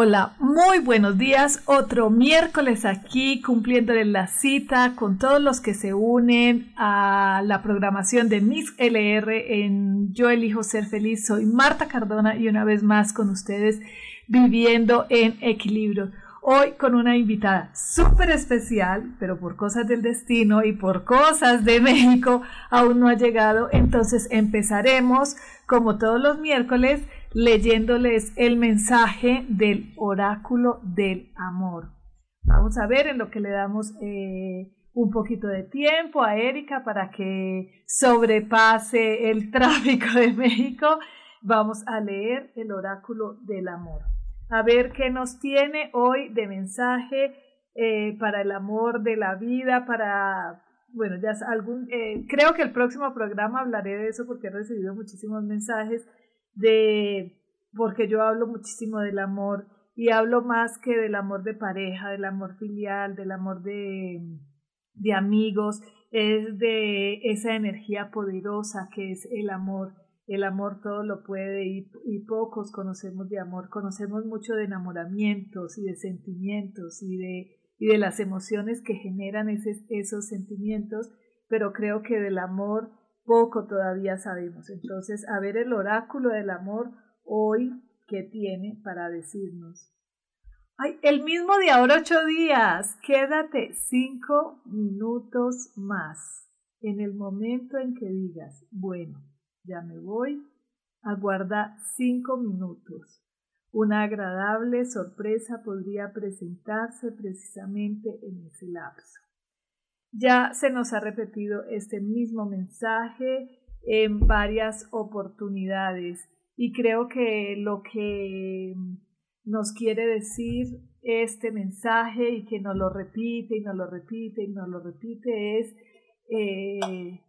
Hola, muy buenos días. Otro miércoles aquí cumpliéndole la cita con todos los que se unen a la programación de Miss LR en Yo elijo ser feliz. Soy Marta Cardona y una vez más con ustedes viviendo en equilibrio. Hoy con una invitada súper especial, pero por cosas del destino y por cosas de México aún no ha llegado. Entonces empezaremos como todos los miércoles leyéndoles el mensaje del oráculo del amor. Vamos a ver en lo que le damos eh, un poquito de tiempo a Erika para que sobrepase el tráfico de México. Vamos a leer el oráculo del amor. A ver qué nos tiene hoy de mensaje eh, para el amor de la vida, para, bueno, ya algún, eh, creo que el próximo programa hablaré de eso porque he recibido muchísimos mensajes de, porque yo hablo muchísimo del amor y hablo más que del amor de pareja, del amor filial, del amor de, de amigos, es de esa energía poderosa que es el amor. El amor todo lo puede y, y, pocos conocemos de amor. Conocemos mucho de enamoramientos y de sentimientos y de, y de las emociones que generan ese, esos sentimientos, pero creo que del amor poco todavía sabemos. Entonces, a ver el oráculo del amor hoy que tiene para decirnos. Ay, el mismo de ahora ocho días. Quédate cinco minutos más. En el momento en que digas, bueno, ya me voy, aguarda cinco minutos. Una agradable sorpresa podría presentarse precisamente en ese lapso. Ya se nos ha repetido este mismo mensaje en varias oportunidades y creo que lo que nos quiere decir este mensaje y que nos lo repite y nos lo repite y nos lo repite es eh,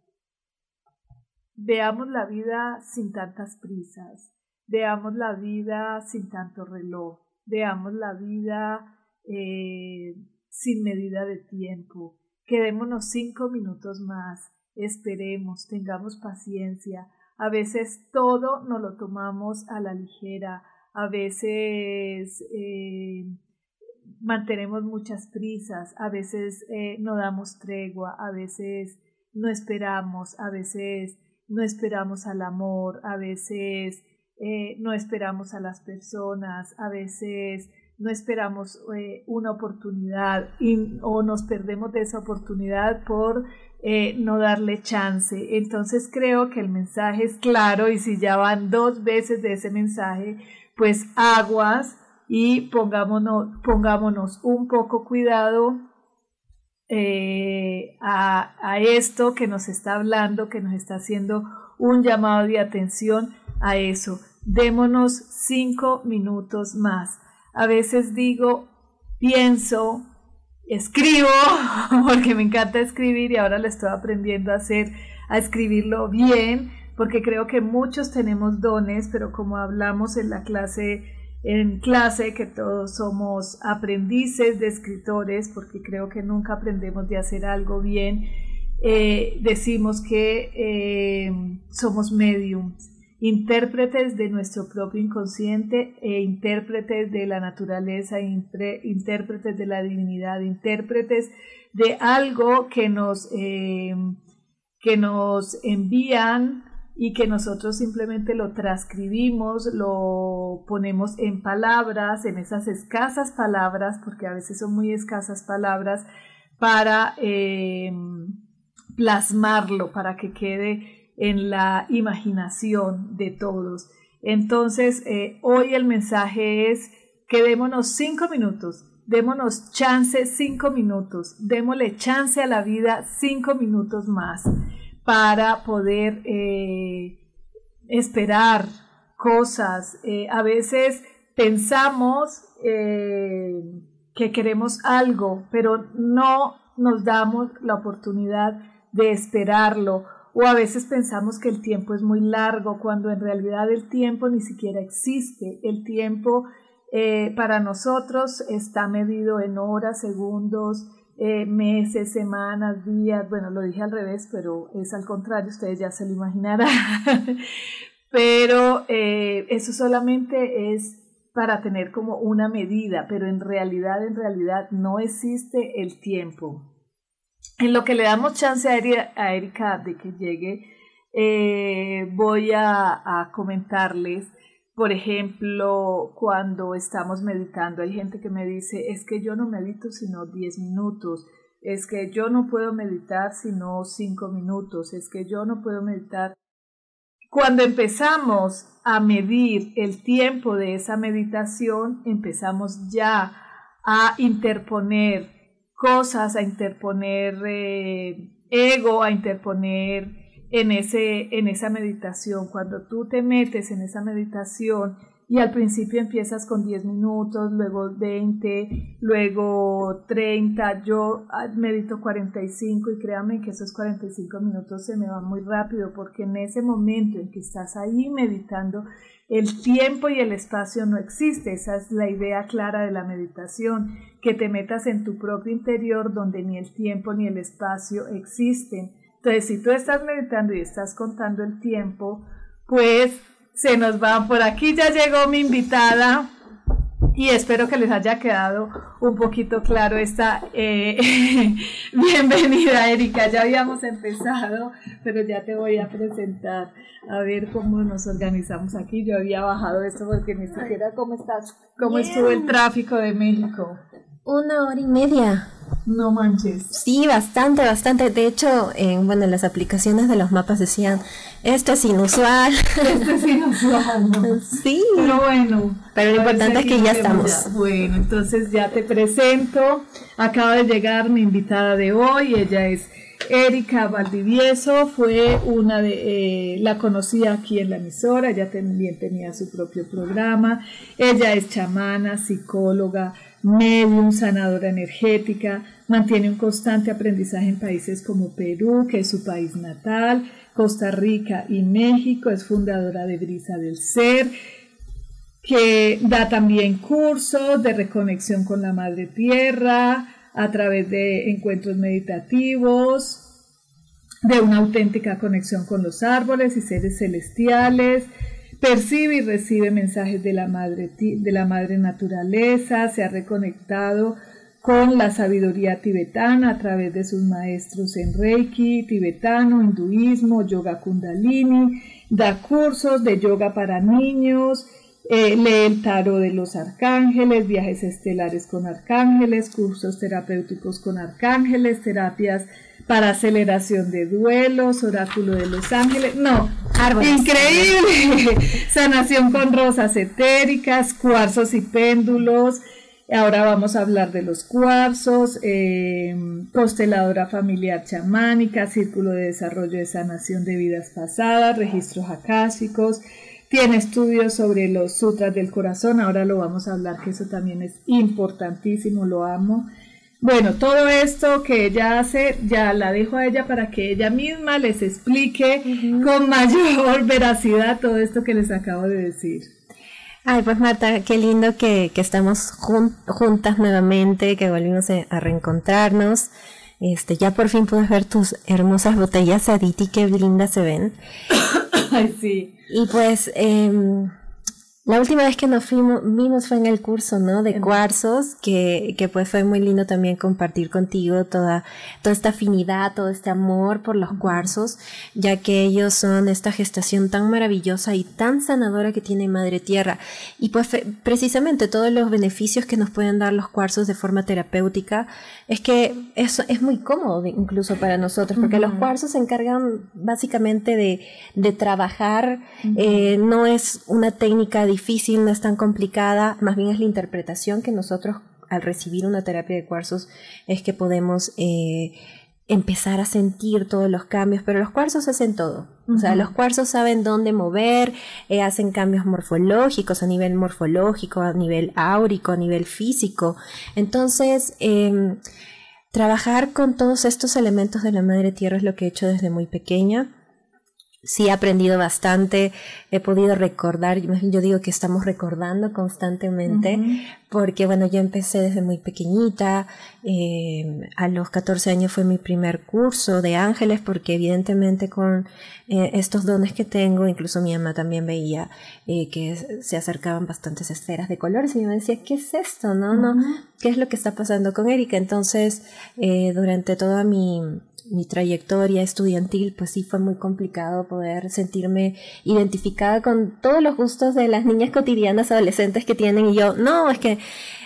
veamos la vida sin tantas prisas, veamos la vida sin tanto reloj, veamos la vida eh, sin medida de tiempo, Quedémonos cinco minutos más, esperemos, tengamos paciencia. A veces todo nos lo tomamos a la ligera, a veces eh, mantenemos muchas prisas, a veces eh, no damos tregua, a veces no esperamos, a veces no esperamos al amor, a veces eh, no esperamos a las personas, a veces no esperamos eh, una oportunidad y, o nos perdemos de esa oportunidad por eh, no darle chance. Entonces creo que el mensaje es claro y si ya van dos veces de ese mensaje, pues aguas y pongámonos, pongámonos un poco cuidado eh, a, a esto que nos está hablando, que nos está haciendo un llamado de atención a eso. Démonos cinco minutos más a veces digo, pienso, escribo, porque me encanta escribir y ahora le estoy aprendiendo a hacer, a escribirlo bien, porque creo que muchos tenemos dones, pero como hablamos en la clase, en clase que todos somos aprendices de escritores, porque creo que nunca aprendemos de hacer algo bien, eh, decimos que eh, somos mediums intérpretes de nuestro propio inconsciente e intérpretes de la naturaleza, intérpretes de la divinidad, intérpretes de algo que nos, eh, que nos envían y que nosotros simplemente lo transcribimos, lo ponemos en palabras, en esas escasas palabras, porque a veces son muy escasas palabras, para eh, plasmarlo, para que quede en la imaginación de todos. Entonces, eh, hoy el mensaje es que démonos cinco minutos, démonos chance cinco minutos, démosle chance a la vida cinco minutos más para poder eh, esperar cosas. Eh, a veces pensamos que queremos algo, pero no nos damos la oportunidad de esperarlo. O a veces pensamos que el tiempo es muy largo, cuando en realidad el tiempo ni siquiera existe. El tiempo para nosotros está medido en horas, segundos, eh, meses, semanas, días, bueno, lo dije al revés, pero es al contrario, ustedes ya se lo imaginarán. pero eh, eso solamente es para tener como una medida, pero en realidad, en realidad no existe el tiempo. En lo que le damos chance a Erika de que llegue, eh, voy a, a comentarles por ejemplo, cuando estamos meditando, hay gente que me dice, es que yo no medito sino 10 minutos, es que yo no puedo meditar sino 5 minutos, es que yo no puedo meditar. Cuando empezamos a medir el tiempo de esa meditación, empezamos ya a interponer cosas, a interponer eh, ego, a interponer en, ese, en esa meditación. Cuando tú te metes en esa meditación y al principio empiezas con 10 minutos, luego 20, luego 30, yo ah, medito 45 y créanme que esos 45 minutos se me van muy rápido porque en ese momento en que estás ahí meditando, el tiempo y el espacio no existe, esa es la idea clara de la meditación, que te metas en tu propio interior donde ni el tiempo ni el espacio existen. Entonces, si tú estás meditando y estás contando el tiempo, pues se nos va. Por aquí. Ya llegó mi invitada y espero que les haya quedado un poquito claro esta eh, bienvenida, Erika. Ya habíamos empezado, pero ya te voy a presentar a ver cómo nos organizamos aquí. Yo había bajado esto porque ni siquiera cómo estás, cómo estuvo el tráfico de México. Una hora y media. No manches. Sí, bastante, bastante. De hecho, en bueno, las aplicaciones de los mapas decían, esto es inusual. Esto es inusual. Sí. Pero bueno. Pero lo importante es que ya estamos. Bueno, entonces ya te presento. Acaba de llegar mi invitada de hoy. Ella es Erika Valdivieso. Fue una de, eh, la conocí aquí en la emisora. Ella también tenía su propio programa. Ella es chamana, psicóloga medium, sanadora energética, mantiene un constante aprendizaje en países como Perú, que es su país natal, Costa Rica y México, es fundadora de Brisa del Ser, que da también cursos de reconexión con la Madre Tierra a través de encuentros meditativos, de una auténtica conexión con los árboles y seres celestiales, percibe y recibe mensajes de la madre, de la madre naturaleza, se ha reconectado con la sabiduría tibetana a través de sus maestros en Reiki, tibetano, hinduismo, yoga kundalini, da cursos de yoga para niños, eh, lee el tarot de los arcángeles, viajes estelares con arcángeles, cursos terapéuticos con arcángeles, terapias para aceleración de duelos, oráculo de los ángeles, no, increíble, sanación con rosas etéricas, cuarzos y péndulos, ahora vamos a hablar de los cuarzos, eh, consteladora familiar chamánica, círculo de desarrollo de sanación de vidas pasadas, registros akáshicos, tiene estudios sobre los sutras del corazón, ahora lo vamos a hablar, que eso también es importantísimo, lo amo. Bueno, todo esto que ella hace, ya la dejo a ella para que ella misma les explique con mayor veracidad todo esto que les acabo de decir. Ay, pues Marta, qué lindo que, que estamos juntas nuevamente, que volvimos a reencontrarnos. Este, ya por fin puedes ver tus hermosas botellas Aditi, qué lindas se ven. Ay, sí. Y pues, eh, La última vez que nos fuimos, vimos fue en el curso, ¿no? De cuarzos, que, que pues fue muy lindo también compartir contigo toda, toda esta afinidad, todo este amor por los cuarzos, ya que ellos son esta gestación tan maravillosa y tan sanadora que tiene Madre Tierra. Y pues precisamente todos los beneficios que nos pueden dar los cuarzos de forma terapéutica es que eso es muy cómodo incluso para nosotros, porque los cuarzos se encargan básicamente de, de trabajar, eh, no es una técnica difícil, difícil, no es tan complicada, más bien es la interpretación que nosotros al recibir una terapia de cuarzos es que podemos eh, empezar a sentir todos los cambios, pero los cuarzos hacen todo. O sea, los cuarzos saben dónde mover, eh, hacen cambios morfológicos a nivel morfológico, a nivel áurico, a nivel físico. Entonces, em, trabajar con todos estos elementos de la madre tierra es lo que he hecho desde muy pequeña sí he aprendido bastante, he podido recordar, yo digo que estamos recordando constantemente, porque bueno, yo empecé desde muy pequeñita, eh, a los 14 años fue mi primer curso de ángeles, porque evidentemente con eh, estos dones que tengo, incluso mi mamá también veía eh, que se acercaban bastantes esferas de colores y me decía, ¿qué es esto? No, no, ¿qué es lo que está pasando con Erika? Entonces, durante toda mi mi trayectoria estudiantil, pues sí fue muy complicado poder sentirme identificada con todos los gustos de las niñas cotidianas adolescentes que tienen. Y yo, no, es que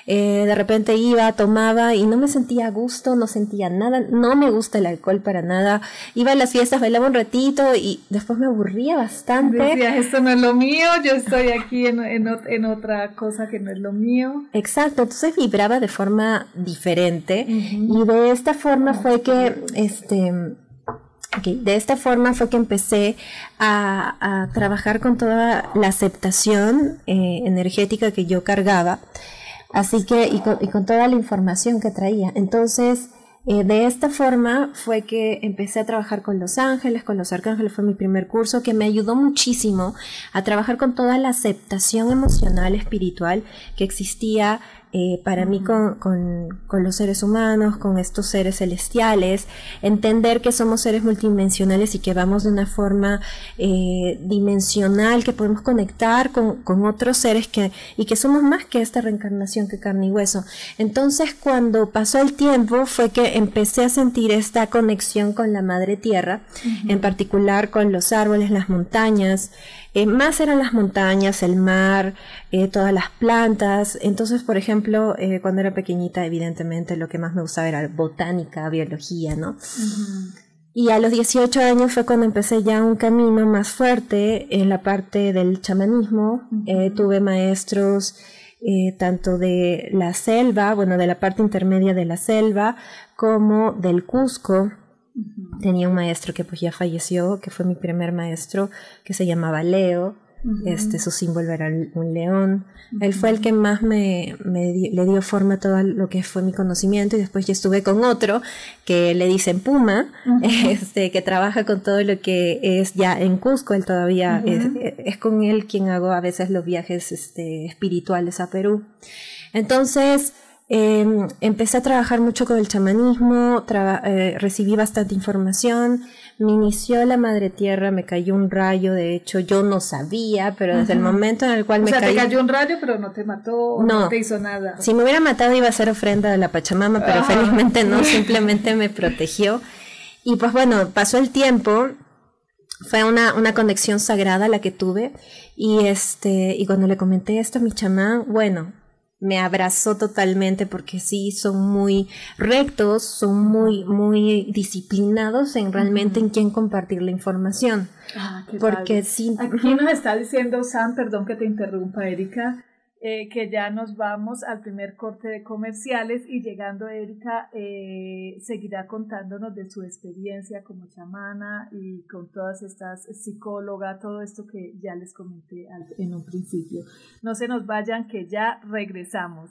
eh, de repente iba, tomaba y no me sentía a gusto, no sentía nada, no me gusta el alcohol para nada. Iba a las fiestas, bailaba un ratito y después me aburría bastante. Decía, esto no es lo mío, yo estoy aquí en, en, otra cosa que no es lo mío. Exacto, entonces vibraba de forma diferente y de esta forma fue que, este, de esta forma fue que empecé a, trabajar con toda la aceptación eh, energética que yo cargaba Así que, y con, toda la información que traía. Entonces, eh, de esta forma fue que empecé a trabajar con los ángeles, con los arcángeles, fue mi primer curso que me ayudó muchísimo a trabajar con toda la aceptación emocional, espiritual que existía eh, para mí con, con, los seres humanos, con estos seres celestiales, entender que somos seres multidimensionales y que vamos de una forma eh, dimensional, que podemos conectar con, con, otros seres que, y que somos más que esta reencarnación que carne y hueso. Entonces cuando pasó el tiempo fue que empecé a sentir esta conexión con la madre tierra, en particular con los árboles, las montañas, eh, más eran las montañas, el mar, eh, todas las plantas. Entonces, por ejemplo, eh, cuando era pequeñita, evidentemente lo que más me gustaba era botánica, biología, ¿no? Y a los 18 años fue cuando empecé ya un camino más fuerte en la parte del chamanismo. tuve maestros tanto de la selva, bueno, de la parte intermedia de la selva, como del Cusco, Tenía un maestro que pues ya falleció, que fue mi primer maestro, que se llamaba Leo. Este, su símbolo era un león. Él fue el que más me, le dio forma a todo lo que fue mi conocimiento y después yo estuve con otro que le dicen Puma, este, que trabaja con todo lo que es ya en Cusco. Él todavía es, es, con él quien hago a veces los viajes este, espirituales a Perú. Entonces, Em, empecé a trabajar mucho con el chamanismo, eh, recibí bastante información, me inició la madre tierra, me cayó un rayo, de hecho yo no sabía, pero desde el momento en el cual o me sea, cayó... te cayó un rayo, pero no te mató, no, no te hizo nada. Si me hubiera matado iba a ser ofrenda de la Pachamama, pero felizmente no, simplemente me protegió. Y pues bueno, pasó el tiempo, fue una, una conexión sagrada la que tuve, y este, y cuando le comenté esto a mi chamán, bueno, me abrazó totalmente porque sí son muy rectos, son muy muy disciplinados en realmente en quién compartir la información. Ah, porque sí. Aquí nos está diciendo Sam, perdón que te interrumpa, Erika, eh, que ya nos vamos al primer corte de comerciales y llegando Erika eh, seguirá contándonos de su experiencia como chamana y con todas estas psicóloga, todo esto que ya les comenté en un principio. No se nos vayan que ya regresamos.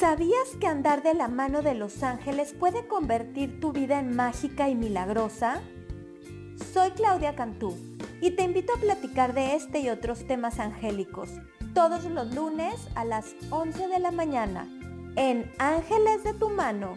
¿Sabías que andar de la mano de los ángeles puede convertir tu vida en mágica y milagrosa? Soy Claudia Cantú y te invito a platicar de este y otros temas angélicos todos los lunes a las 11 de la mañana en Ángeles de tu mano.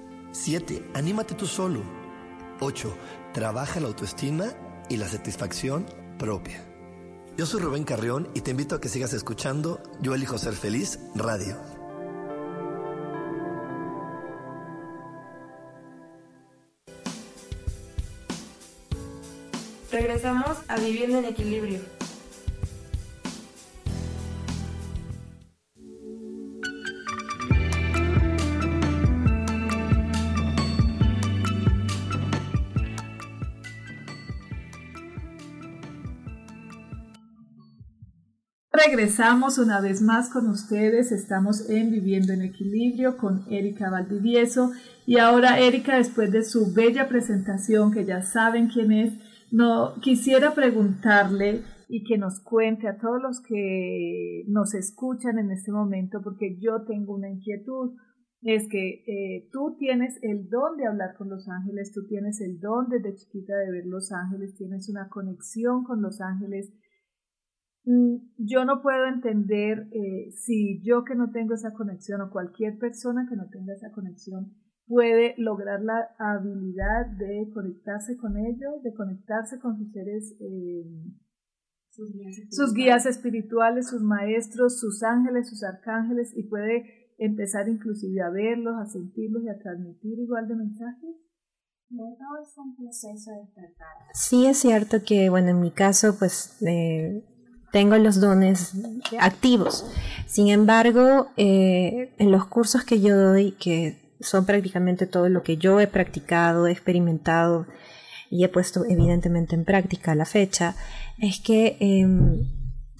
7. Anímate tú solo. 8. Trabaja la autoestima y la satisfacción propia. Yo soy Rubén Carrión y te invito a que sigas escuchando Yo elijo ser feliz radio. Regresamos a Viviendo en Equilibrio. Regresamos una vez más con ustedes. Estamos en Viviendo en Equilibrio con Erika Valdivieso. Y ahora, Erika, después de su bella presentación, que ya saben quién es, no quisiera preguntarle y que nos cuente a todos los que nos escuchan en este momento, porque yo tengo una inquietud. Es que eh, tú tienes el don de hablar con los ángeles, tú tienes el don desde chiquita de ver los ángeles, tienes una conexión con los ángeles yo no puedo entender eh, si yo que no tengo esa conexión o cualquier persona que no tenga esa conexión puede lograr la habilidad de conectarse con ellos, de conectarse con sus seres, eh, sus, guías espirituales, sus maestros, sus ángeles, sus arcángeles y puede empezar inclusive a verlos, a sentirlos y a transmitir igual de mensajes. es un proceso de Sí es cierto que, bueno, en mi caso, pues eh, tengo los dones activos. Sin embargo, eh, en los cursos que yo doy, que son prácticamente todo lo que yo he practicado, he experimentado y he puesto evidentemente en práctica a la fecha, es que em,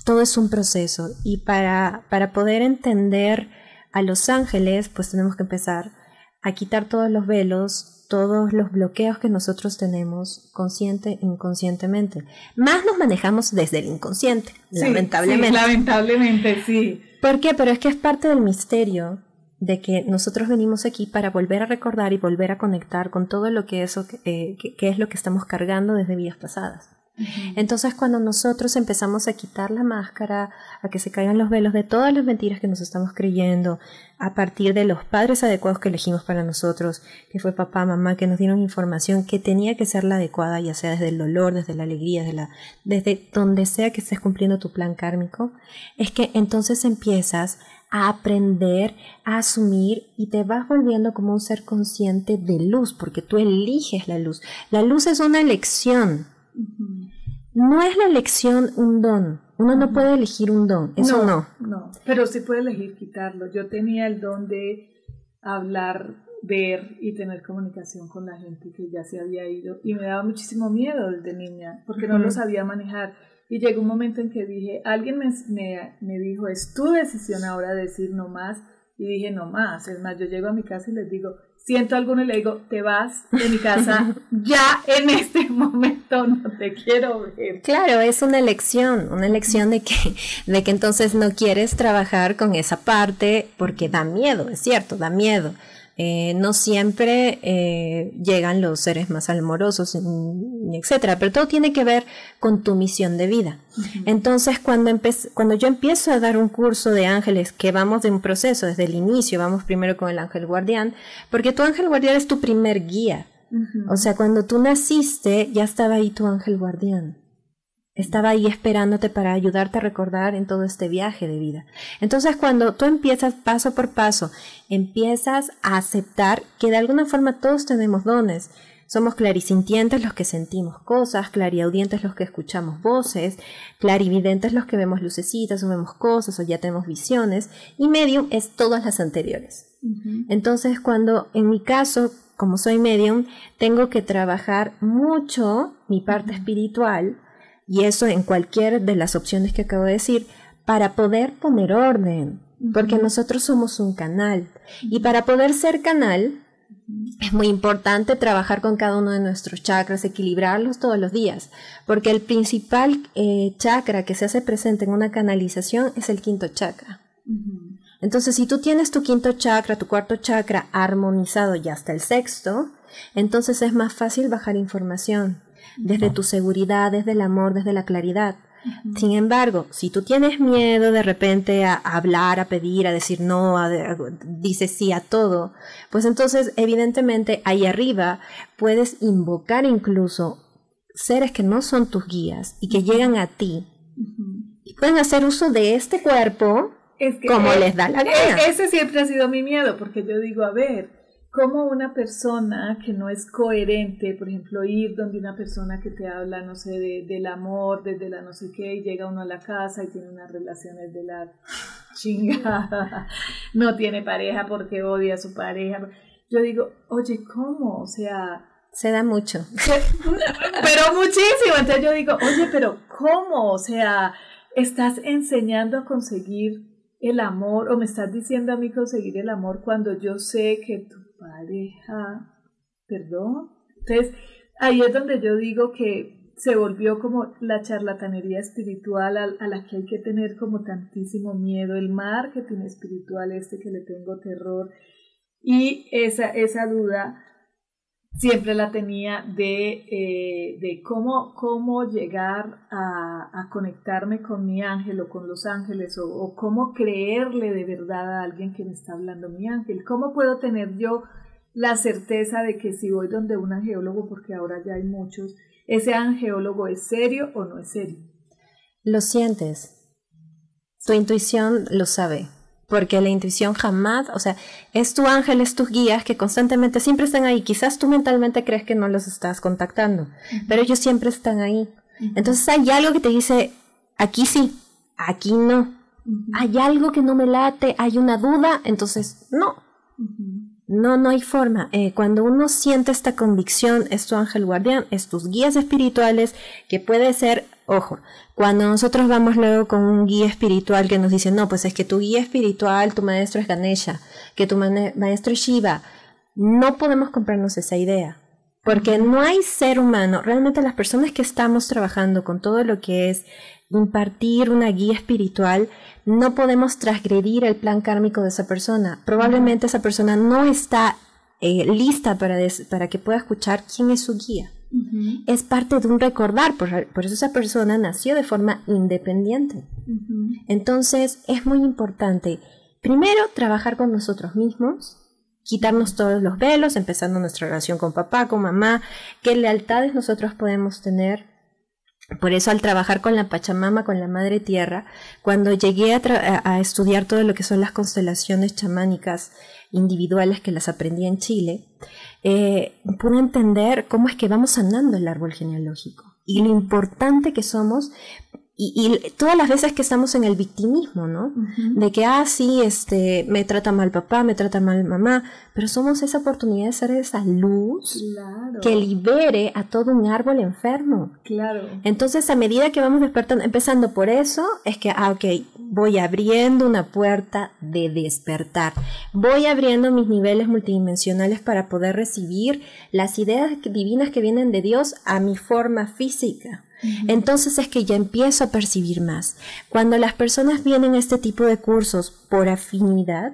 todo es un proceso y para, para poder entender a los ángeles, pues tenemos que empezar a quitar todos los velos, todos los bloqueos que nosotros tenemos consciente e inconscientemente. Más nos manejamos desde el inconsciente, lamentablemente. Sí, lamentablemente, sí. ¿Por qué? Pero es que es parte del misterio de que nosotros venimos aquí para volver a recordar y volver a conectar con todo lo que, eso, eh, que es lo que estamos cargando desde vidas pasadas. Entonces cuando nosotros empezamos a quitar la máscara, a que se caigan los velos de todas las mentiras que nos estamos creyendo, a partir de los padres adecuados que elegimos para nosotros, que fue papá, mamá, que nos dieron información que tenía que ser la adecuada, ya sea desde el dolor, desde la alegría, desde, desde donde sea que estés cumpliendo tu plan kármico, es que entonces empiezas a aprender, a asumir y te vas volviendo como un ser consciente de luz, porque tú eliges la luz. La luz es una elección. No es la elección un don. Uno no puede elegir un don. Eso no, no. pero sí puede elegir quitarlo. Yo tenía el don de hablar ver y tener comunicación con la gente que ya se había ido y me daba muchísimo miedo desde niña porque no lo sabía manejar y llegó un momento en que dije, alguien me, me, me dijo, es tu decisión ahora decir no más y dije no más, es más, yo llego a mi casa y les digo, siento alguno y le digo, te vas de mi casa ya en este momento, no te quiero ver. Claro, es una elección, una elección de que, de que entonces no quieres trabajar con esa parte porque da miedo, es cierto, da miedo. Eh, no siempre eh, llegan los seres más amorosos, etcétera, pero todo tiene que ver con tu misión de vida. Entonces, cuando, cuando yo empiezo a dar un curso de ángeles, que vamos de un proceso desde el inicio, vamos primero con el ángel guardián, porque tu ángel guardián es tu primer guía. O sea, cuando tú naciste, ya estaba ahí tu ángel guardián estaba ahí esperándote para ayudarte a recordar en todo este viaje de vida. Entonces, cuando tú empiezas paso por paso, empiezas a aceptar que de alguna forma todos tenemos dones. Somos clarisintientes los que sentimos cosas, clariaudientes los que escuchamos voces, clarividentes los que vemos lucecitas o vemos cosas o ya tenemos visiones, y medium es todas las anteriores. Entonces, cuando en mi caso, como soy medium, tengo que trabajar mucho mi parte espiritual, y eso en cualquier de las opciones que acabo de decir, para poder poner orden, porque nosotros somos un canal. Y para poder ser canal, es muy importante trabajar con cada uno de nuestros chakras, equilibrarlos todos los días, porque el principal eh, chakra que se hace presente en una canalización es el quinto chakra. Entonces, si tú tienes tu quinto chakra, tu cuarto chakra armonizado y hasta el sexto, entonces es más fácil bajar información desde tu seguridad, desde el amor, desde la claridad. Sin embargo, si tú tienes miedo de repente a, hablar, a pedir, a decir no, a, dices sí a todo, pues entonces evidentemente ahí arriba puedes invocar incluso seres que no son tus guías y que llegan a ti. Y pueden hacer uso de este cuerpo como les da la gana. Ese siempre ha sido mi miedo porque yo digo, a ver, como una persona que no es coherente, por ejemplo, ir donde una persona que te habla, no sé, de, del amor, desde la no sé qué, y llega uno a la casa y tiene unas relaciones de la chingada, no tiene pareja porque odia a su pareja. Yo digo, oye, ¿cómo? O sea... Se da mucho. pero muchísimo. Entonces yo digo, oye, pero ¿cómo? O sea, estás enseñando a conseguir el amor o me estás diciendo a mí conseguir el amor cuando yo sé que tú pareja, perdón. Entonces, ahí es donde yo digo que se volvió como la charlatanería espiritual a, la que hay que tener como tantísimo miedo, el marketing espiritual este que le tengo terror y esa, esa duda siempre la tenía de, eh, de cómo, cómo llegar a, conectarme con mi ángel o con los ángeles o, o, cómo creerle de verdad a alguien que me está hablando mi ángel. ¿Cómo puedo tener yo la certeza de que si voy donde un angeólogo, porque ahora ya hay muchos, ese angeólogo es serio o no es serio? Lo sientes. Tu intuición lo sabe porque la intuición jamás, o sea, es tu ángel, es tus guías que constantemente siempre están ahí. Quizás tú mentalmente crees que no los estás contactando, pero ellos siempre están ahí. Entonces hay algo que te dice, aquí sí, aquí no. Hay algo que no me late, hay una duda, entonces no. No, no hay forma. Eh, cuando uno siente esta convicción, es tu ángel guardián, es tus guías espirituales, que puede ser, ojo, cuando nosotros vamos luego con un guía espiritual que nos dice, no, pues es que tu guía espiritual, tu maestro es Ganesha, que tu maestro es Shiva, no podemos comprarnos esa idea. Porque no hay ser humano, realmente las personas que estamos trabajando con todo lo que es impartir una guía espiritual, no podemos transgredir el plan kármico de esa persona. Probablemente esa persona no está eh, lista para, para que pueda escuchar quién es su guía. Es parte de un recordar, por, eso esa persona nació de forma independiente. Entonces es muy importante, primero, trabajar con nosotros mismos, quitarnos todos los velos, empezando nuestra relación con papá, con mamá, qué lealtades nosotros podemos tener. Por eso al trabajar con la Pachamama, con la Madre Tierra, cuando llegué a, estudiar todo lo que son las constelaciones chamánicas individuales que las aprendí en Chile, eh, pude entender cómo es que vamos sanando el árbol genealógico y lo importante que somos y, todas las veces que estamos en el victimismo, ¿no? De que, ah, sí, este, me trata mal papá, me trata mal mamá, pero somos esa oportunidad de ser esa luz que libere a todo un árbol enfermo. Claro. Entonces, a medida que vamos despertando, empezando por eso, es que, ah, ok, voy abriendo una puerta de despertar. Voy abriendo mis niveles multidimensionales para poder recibir las ideas divinas que vienen de Dios a mi forma física. Entonces es que ya empiezo a percibir más. Cuando las personas vienen a este tipo de cursos por afinidad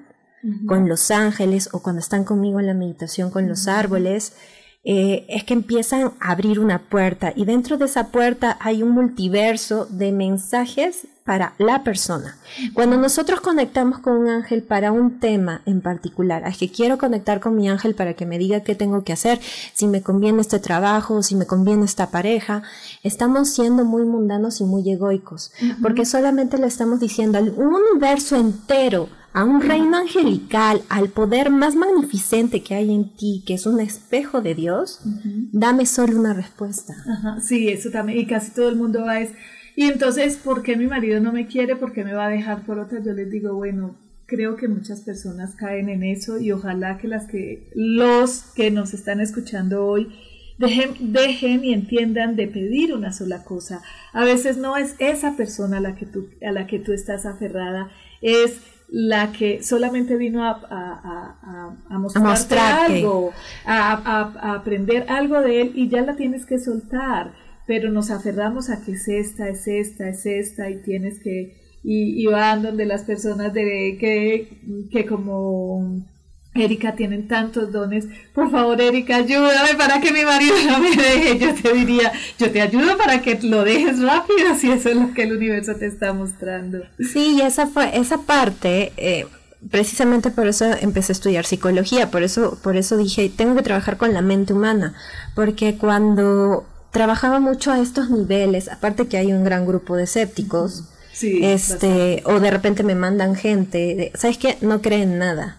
con los ángeles o cuando están conmigo en la meditación con los árboles, eh, es que empiezan a abrir una puerta y dentro de esa puerta hay un multiverso de mensajes para la persona. Cuando nosotros conectamos con un ángel para un tema en particular, es que quiero conectar con mi ángel para que me diga qué tengo que hacer, si me conviene este trabajo, si me conviene esta pareja, estamos siendo muy mundanos y muy egoicos, porque solamente le estamos diciendo al un universo entero a un reino angelical, al poder más magnificente que hay en ti, que es un espejo de Dios, dame solo una respuesta. Sí, eso también, y casi todo el mundo va es, y entonces, ¿por qué mi marido no me quiere? ¿Por qué me va a dejar por otra? Yo les digo, bueno, creo que muchas personas caen en eso y ojalá que las que, los que nos están escuchando hoy, Dejen, dejen, y entiendan de pedir una sola cosa. A veces no es esa persona a la que tú, a la que tú estás aferrada, es la que solamente vino a, a, a, mostrarte algo, a, aprender algo de él y ya la tienes que soltar, pero nos aferramos a que es esta, es esta, es esta y tienes que, y, y van donde las personas de que, que como Erika tienen tantos dones. Por favor, Erika, ayúdame para que mi marido no me deje. Yo te diría, yo te ayudo para que lo dejes rápido si eso es lo que el universo te está mostrando. Sí, esa fue esa parte. Eh, precisamente por eso empecé a estudiar psicología. Por eso, por eso dije, tengo que trabajar con la mente humana, porque cuando trabajaba mucho a estos niveles, aparte que hay un gran grupo de escépticos este, o de repente me mandan gente, ¿sabes qué? No creen nada,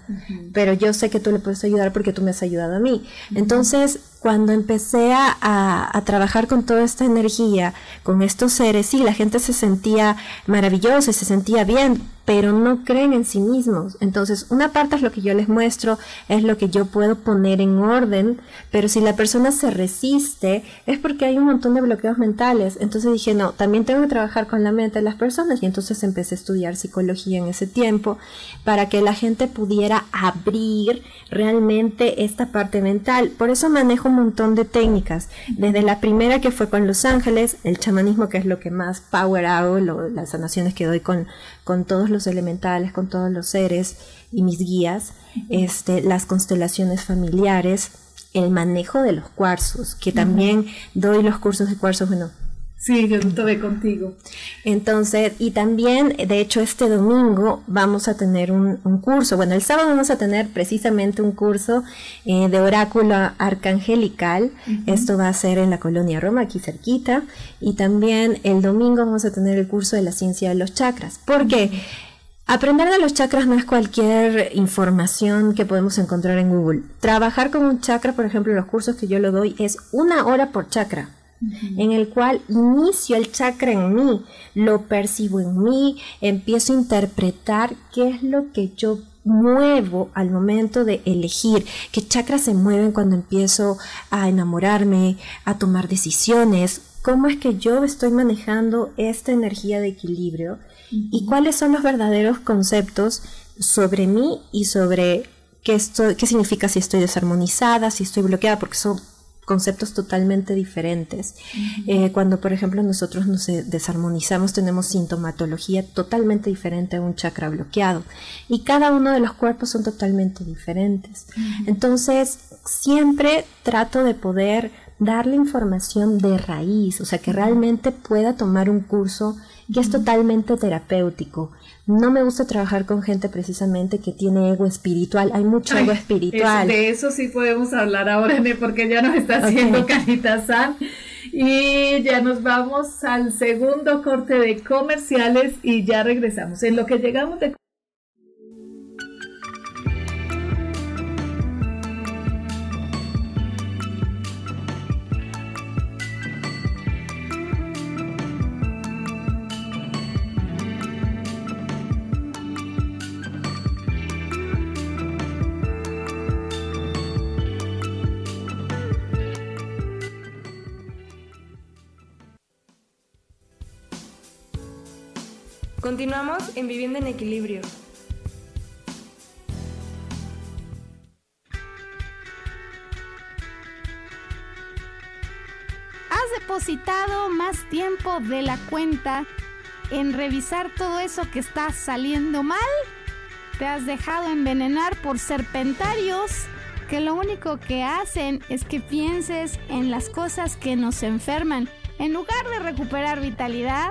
pero yo sé que tú le puedes ayudar porque tú me has ayudado a mí. Entonces, cuando empecé a, a, trabajar con toda esta energía, con estos seres, sí, la gente se sentía maravillosa, se sentía bien, pero no creen en sí mismos. Entonces, una parte es lo que yo les muestro, es lo que yo puedo poner en orden, pero si la persona se resiste, es porque hay un montón de bloqueos mentales. Entonces dije, no, también tengo que trabajar con la mente de las personas y entonces empecé a estudiar psicología en ese tiempo para que la gente pudiera abrir realmente esta parte mental. Por eso manejo montón de técnicas, desde la primera que fue con los ángeles, el chamanismo que es lo que más power hago, las sanaciones que doy con, con todos los elementales, con todos los seres y mis guías, este, las constelaciones familiares, el manejo de los cuarzos, que también doy los cursos de cuarzos, bueno, Sí, yo tomé contigo. Entonces, y también, de hecho, este domingo vamos a tener un, curso. Bueno, el sábado vamos a tener precisamente un curso eh, de oráculo arcangelical. Esto va a ser en la colonia Roma, aquí cerquita. Y también el domingo vamos a tener el curso de la ciencia de los chakras. Porque Aprender de los chakras no es cualquier información que podemos encontrar en Google. Trabajar con un chakra, por ejemplo, los cursos que yo lo doy, es una hora por chakra en el cual inicio el chakra en mí, lo percibo en mí, empiezo a interpretar qué es lo que yo muevo al momento de elegir, qué chakras se mueven cuando empiezo a enamorarme, a tomar decisiones, cómo es que yo estoy manejando esta energía de equilibrio y cuáles son los verdaderos conceptos sobre mí y sobre qué, estoy, qué significa si estoy desarmonizada, si estoy bloqueada, porque son conceptos totalmente diferentes. Eh, cuando, por ejemplo, nosotros nos desarmonizamos, tenemos sintomatología totalmente diferente a un chakra bloqueado. Y cada uno de los cuerpos son totalmente diferentes. Entonces, siempre trato de poder darle información de raíz, o sea, que realmente pueda tomar un curso que es totalmente terapéutico. No me gusta trabajar con gente precisamente que tiene ego espiritual. Hay mucho ego espiritual. de eso sí podemos hablar ahora, porque ya nos está haciendo carita san. Y ya nos vamos al segundo corte de comerciales y ya regresamos. En lo que llegamos de Continuamos en Vivienda en Equilibrio. Has depositado más tiempo de la cuenta en revisar todo eso que está saliendo mal. Te has dejado envenenar por serpentarios que lo único que hacen es que pienses en las cosas que nos enferman. En lugar de recuperar vitalidad,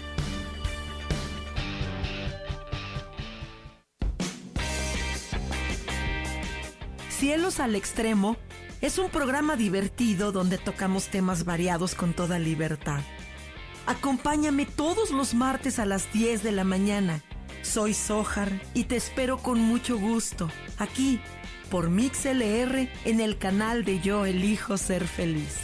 Cielos al Extremo es un programa divertido donde tocamos temas variados con toda libertad. Acompáñame todos los martes a las 10 de la mañana. Soy Sojar y te espero con mucho gusto aquí por MixLR en el canal de Yo Elijo Ser Feliz.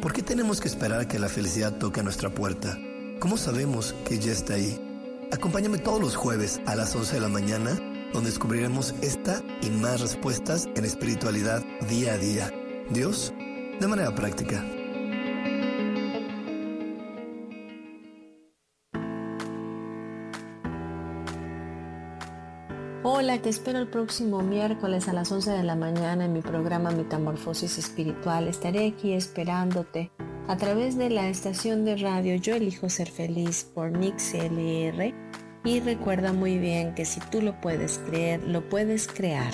¿Por qué tenemos que esperar a que la felicidad toque a nuestra puerta? ¿Cómo sabemos que ya está ahí? Acompáñame todos los jueves a las 11 de la mañana, donde descubriremos esta y más respuestas en espiritualidad día a día. Dios, de manera práctica. Hola, te espero el próximo miércoles a las 11 de la mañana en mi programa Metamorfosis Espiritual. Estaré aquí esperándote a través de la estación de radio Yo Elijo Ser Feliz por MixLR. Y recuerda muy bien que si tú lo puedes creer, lo puedes crear.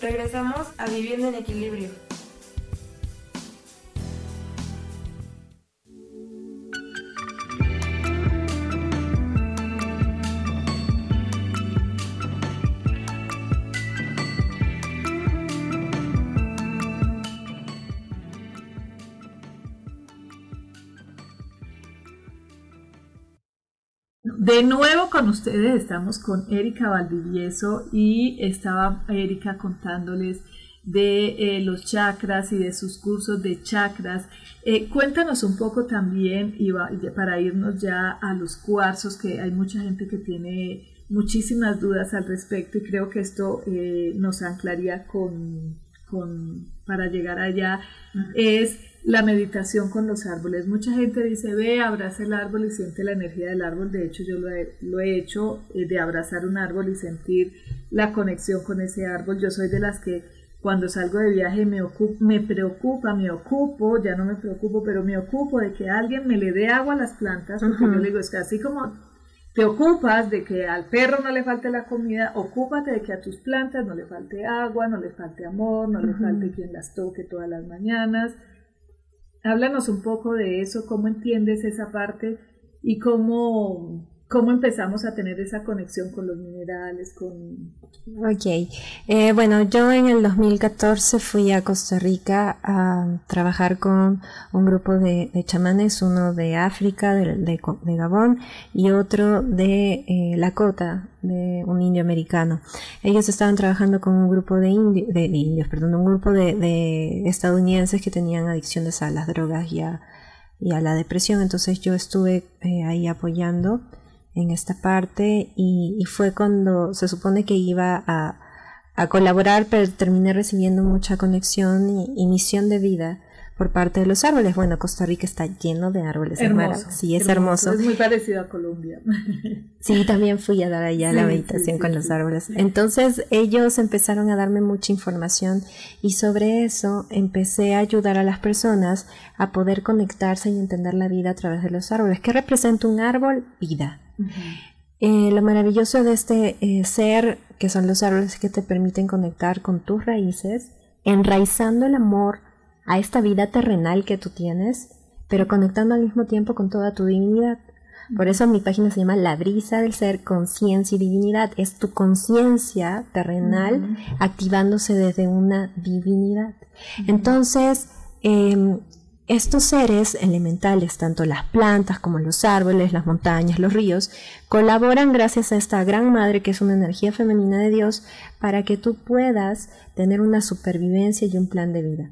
Regresamos a Vivienda en Equilibrio. De nuevo con ustedes estamos con Erika Valdivieso y estaba Erika contándoles de eh, los chakras y de sus cursos de chakras. Eh, cuéntanos un poco también, y para irnos ya a los cuarzos, que hay mucha gente que tiene muchísimas dudas al respecto y creo que esto eh, nos anclaría con, con, para llegar allá, es la meditación con los árboles. Mucha gente dice, ve, abraza el árbol y siente la energía del árbol. De hecho, yo lo he, lo he hecho eh, de abrazar un árbol y sentir la conexión con ese árbol. Yo soy de las que cuando salgo de viaje me, me preocupa, me ocupo, ya no me preocupo, pero me ocupo de que alguien me le dé agua a las plantas, porque yo le digo, es que así como te ocupas de que al perro no le falte la comida, ocúpate de que a tus plantas no le falte agua, no le falte amor, no le falte quien las toque todas las mañanas. Háblanos un poco de eso, cómo entiendes esa parte y cómo, cómo empezamos a tener esa conexión con los minerales, con... Ok, eh, bueno, yo en el 2014 fui a Costa Rica a trabajar con un grupo de, chamanes, uno de África, de, de, Gabón, y otro de eh, Lakota, de un indio americano. Ellos estaban trabajando con un grupo de, de indios, perdón, un grupo de, estadounidenses que tenían adicciones a las drogas y a, y a la depresión, entonces yo estuve eh, ahí apoyando en esta parte y, fue cuando se supone que iba a, colaborar, pero terminé recibiendo mucha conexión y, misión de vida por parte de los árboles. Bueno, Costa Rica está lleno de árboles. Hermoso. Sí, es hermoso. Es muy parecido a Colombia. Sí, también fui a dar allá la meditación con los árboles. Entonces ellos empezaron a darme mucha información y sobre eso empecé a ayudar a las personas a poder conectarse y entender la vida a través de los árboles. ¿Qué representa un árbol? Vida. Eh, lo maravilloso de este eh, ser, que son los árboles que te permiten conectar con tus raíces, enraizando el amor a esta vida terrenal que tú tienes, pero conectando al mismo tiempo con toda tu dignidad. Por eso mi página se llama La brisa del ser, conciencia y divinidad. Es tu conciencia terrenal activándose desde una divinidad. Entonces, em, estos seres elementales, tanto las plantas como los árboles, las montañas, los ríos, colaboran gracias a esta gran madre que es una energía femenina de Dios para que tú puedas tener una supervivencia y un plan de vida.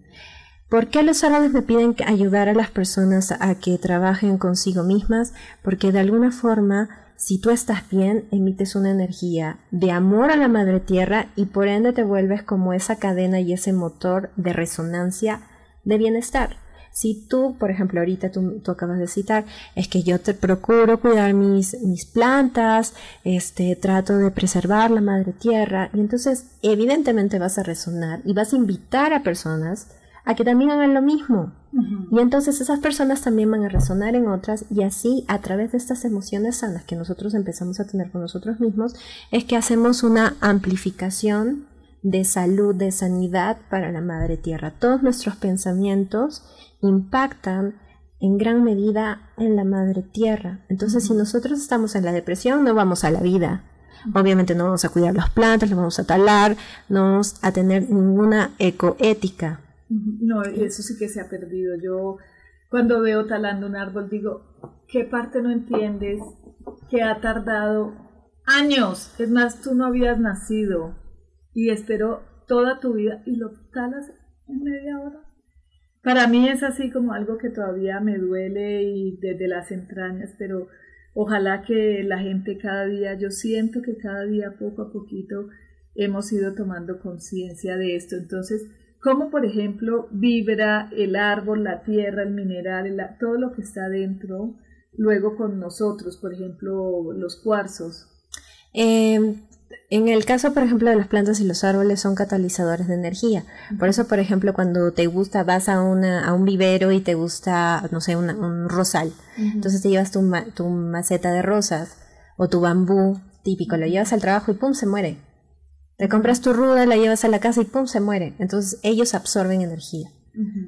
¿Por qué los árboles me piden ayudar a las personas a que trabajen consigo mismas? Porque de alguna forma, si tú estás bien, emites una energía de amor a la madre tierra y por ende te vuelves como esa cadena y ese motor de resonancia de bienestar. Si tú, por ejemplo, ahorita tú, acabas de citar, es que yo te procuro cuidar mis, mis plantas, este, trato de preservar la madre tierra, y entonces evidentemente vas a resonar y vas a invitar a personas a que también hagan lo mismo. Y entonces esas personas también van a resonar en otras y así a través de estas emociones sanas que nosotros empezamos a tener con nosotros mismos es que hacemos una amplificación de salud, de sanidad para la madre tierra. Todos nuestros pensamientos impactan en gran medida en la madre tierra. Entonces si nosotros estamos en la depresión no vamos a la vida. Obviamente no vamos a cuidar las plantas, no vamos a talar, no vamos a tener ninguna ecoética no, eso sí que se ha perdido. Yo cuando veo talando un árbol digo, ¿qué parte no entiendes? Que ha tardado años. Es más, tú no habías nacido y esperó toda tu vida y lo talas en media hora. Para mí es así como algo que todavía me duele y desde las entrañas, pero ojalá que la gente cada día, yo siento que cada día poco a poquito hemos ido tomando conciencia de esto. Entonces, cómo, por ejemplo, vibra el árbol, la tierra, el mineral, todo lo que está dentro, luego con nosotros, por ejemplo, los cuarzos. Em, en el caso, por ejemplo, de las plantas y los árboles son catalizadores de energía. Por eso, por ejemplo, cuando te gusta, vas a, una, a un vivero y te gusta, no sé, un rosal. Entonces te llevas tu, tu maceta de rosas o tu bambú típico, lo llevas al trabajo y pum, se muere. Te compras tu ruda, la llevas a la casa y pum, se muere. Entonces ellos absorben energía.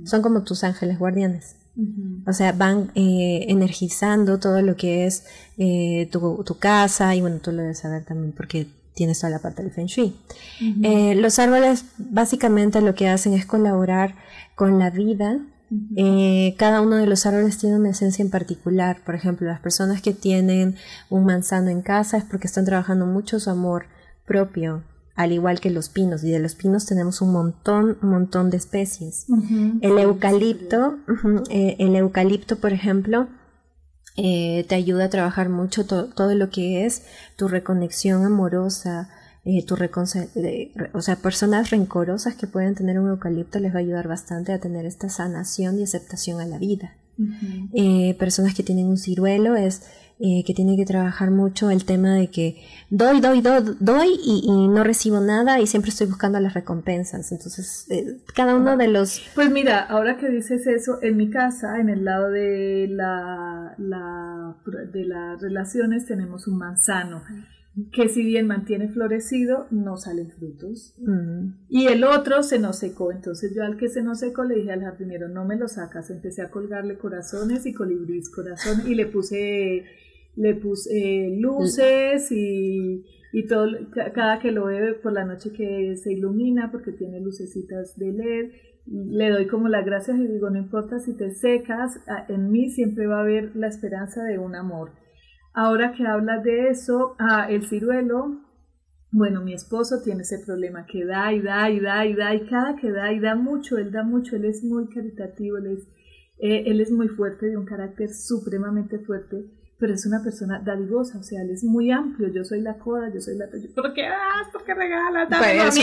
Son como tus ángeles guardianes. O sea, van eh, energizando todo lo que es eh, tu, tu, casa y bueno, tú lo debes saber también porque tienes toda la parte del feng shui. Eh, los árboles básicamente lo que hacen es colaborar con la vida. cada uno de los árboles tiene una esencia en particular. Por ejemplo, las personas que tienen un manzano en casa es porque están trabajando mucho su amor propio, al igual que los pinos, y de los pinos tenemos un montón, un montón de especies. El eucalipto, eh, el eucalipto, por ejemplo, eh, te ayuda a trabajar mucho todo lo que es tu reconexión amorosa, eh, tu o sea, personas rencorosas que pueden tener un eucalipto les va a ayudar bastante a tener esta sanación y aceptación a la vida. personas que tienen un ciruelo es eh, que tiene que trabajar mucho el tema de que doy, doy, doy, doy y, no recibo nada y siempre estoy buscando las recompensas. Entonces, eh, cada uno de los... Pues mira, ahora que dices eso, en mi casa, en el lado de, la, la de las relaciones, tenemos un manzano que si bien mantiene florecido, no salen frutos. Y el otro se nos secó. Entonces yo al que se nos secó le dije al jardinero, no me lo sacas. Empecé a colgarle corazones y colibríes corazón y le puse le puse eh, luces y, y, todo, cada que lo ve por la noche que se ilumina porque tiene lucecitas de LED, le doy como las gracias y digo, no importa si te secas, en mí siempre va a haber la esperanza de un amor. Ahora que hablas de eso, ah, el ciruelo, bueno, mi esposo tiene ese problema que da y da y da y da y cada que da y da mucho, él da mucho, él es muy caritativo, él es, eh, él es muy fuerte, de un carácter supremamente fuerte pero es una persona dadivosa, o sea, él es muy amplio, yo soy la coda, yo soy la... ¿Por qué das? ¿Por qué regalas? Dame pues,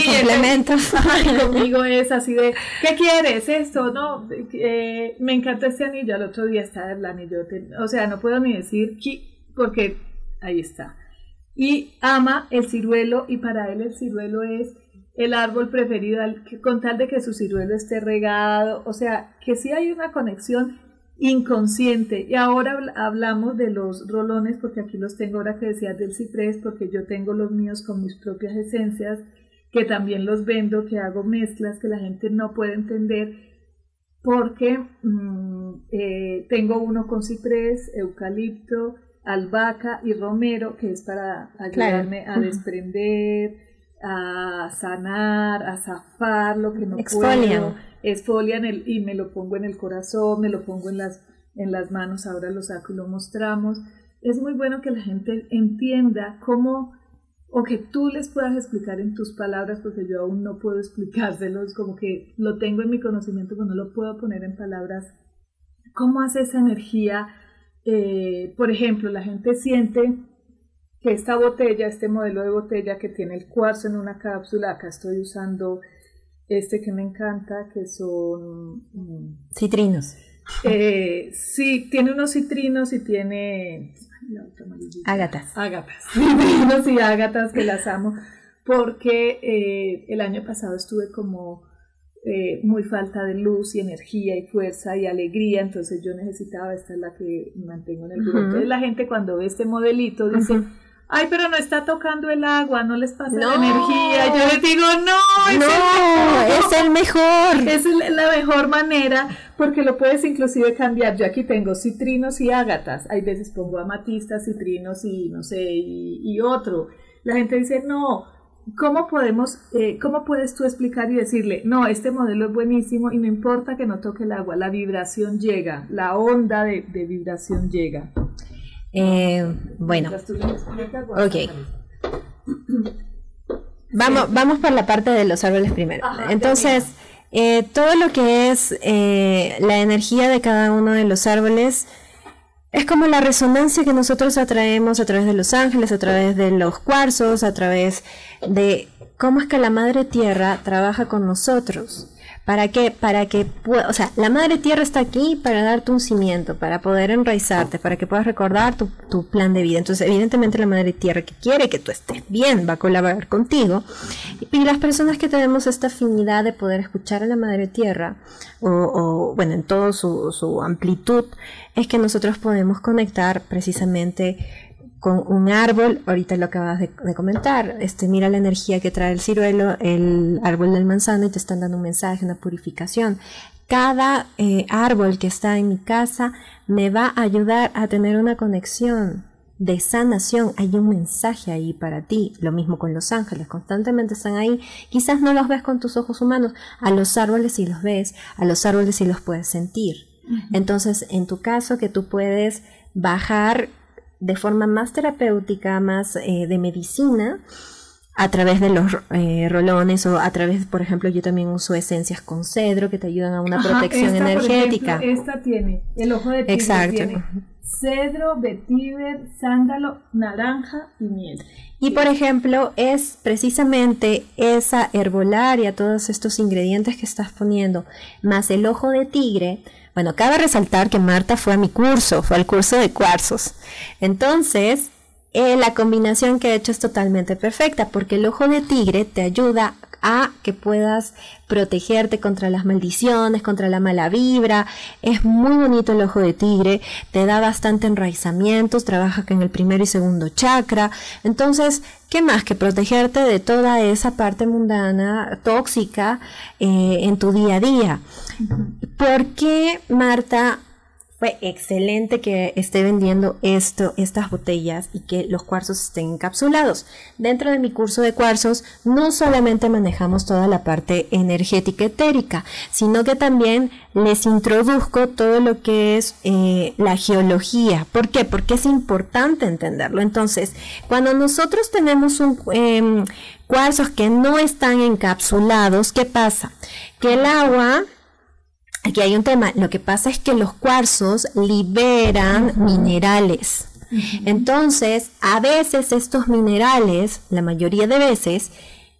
conmigo es así de, ¿qué quieres? Esto, no, eh, me encanta este anillo, al otro día está el anillo, o sea, no puedo ni decir que, porque ahí está. Y ama el ciruelo y para él el ciruelo es el árbol preferido, con tal de que su ciruelo esté regado, o sea, que sí hay una conexión inconsciente. Y ahora hablamos de los rolones, porque aquí los tengo ahora que decías del ciprés, porque yo tengo los míos con mis propias esencias, que también los vendo, que hago mezclas que la gente no puede entender, porque mm, eh, tengo uno con ciprés, eucalipto, albahaca y romero, que es para ayudarme a desprender, a sanar, a zafar lo que no puedo. Exfolian el, y me lo pongo en el corazón, me lo pongo en las, en las manos, ahora lo saco y lo mostramos. Es muy bueno que la gente entienda cómo o que tú les puedas explicar en tus palabras, porque yo aún no puedo explicárselos, como que lo tengo en mi conocimiento, pero no lo puedo poner en palabras. ¿Cómo hace esa energía? Eh, por ejemplo, la gente siente que esta botella, este modelo de botella que tiene el cuarzo en una cápsula, acá estoy usando este que me encanta, que son... Mm, citrinos. Eh, sí, tiene unos citrinos y tiene Ágatas. Ágatas. Citrinos y ágatas que las amo porque eh, el año pasado estuve como eh, muy falta de luz y energía y fuerza y alegría, entonces yo necesitaba, esta es la que mantengo en el grupo. Entonces la gente cuando ve este modelito dice, ay, pero no está tocando el agua, no les pasa la energía. Yo les digo, no, es, el mejor. es la mejor manera porque lo puedes inclusive cambiar. Yo aquí tengo citrinos y ágatas. Hay veces pongo amatistas, citrinos y no sé, y, otro. La gente dice, no, ¿cómo podemos, eh, cómo puedes tú explicar y decirle, no, este modelo es buenísimo y no importa que no toque el agua, la vibración llega, la onda de, de vibración llega. Eh, bueno, ok. Vamos, vamos por la parte de los árboles primero. Entonces, eh, todo lo que es eh, la energía de cada uno de los árboles es como la resonancia que nosotros atraemos a través de los ángeles, a través de los cuarzos, a través de cómo es que la Madre Tierra trabaja con nosotros. ¿Para qué? Para que, o sea, la madre tierra está aquí para darte un cimiento, para poder enraizarte, para que puedas recordar tu, tu, plan de vida. Entonces, evidentemente la madre tierra que quiere que tú estés bien va a colaborar contigo. Y las personas que tenemos esta afinidad de poder escuchar a la madre tierra, o, o bueno, en toda su, su amplitud, es que nosotros podemos conectar precisamente con un árbol, ahorita lo acabas de, comentar, este, mira la energía que trae el ciruelo, el árbol del manzano y te están dando un mensaje, una purificación. Cada eh, árbol que está en mi casa me va a ayudar a tener una conexión de sanación. Hay un mensaje ahí para ti. Lo mismo con los ángeles, constantemente están ahí. Quizás no los ves con tus ojos humanos, a los árboles sí los ves, a los árboles sí los puedes sentir. Entonces, en tu caso, que tú puedes bajar de forma más terapéutica, más eh, de medicina, a través de los eh, rolones o a través, por ejemplo, yo también uso esencias con cedro que te ayudan a una protección energética. esta tiene el ojo de tigre. Exacto. cedro, vetiver, sándalo, naranja y miel. Y por ejemplo, es precisamente esa herbolaria, todos estos ingredientes que estás poniendo, más el ojo de tigre, bueno, cabe resaltar que Marta fue a mi curso, fue al curso de cuarzos. Entonces, eh, la combinación que he hecho es totalmente perfecta porque el ojo de tigre te ayuda a que puedas protegerte contra las maldiciones, contra la mala vibra. Es muy bonito el ojo de tigre, te da bastante enraizamientos, trabaja en el primero y segundo chakra. Entonces, ¿qué más que protegerte de toda esa parte mundana, tóxica eh, en tu día a día? ¿Por qué, Marta, excelente que esté vendiendo esto, estas botellas y que los cuarzos estén encapsulados. Dentro de mi curso de cuarzos no solamente manejamos toda la parte energética etérica, sino que también les introduzco todo lo que es eh, la geología. ¿Por qué? Porque es importante entenderlo. Entonces, cuando nosotros tenemos em, cuarzos que no están encapsulados, ¿qué pasa? Que el agua Aquí hay un tema. Lo que pasa es que los cuarzos liberan minerales. Entonces, a veces estos minerales, la mayoría de veces,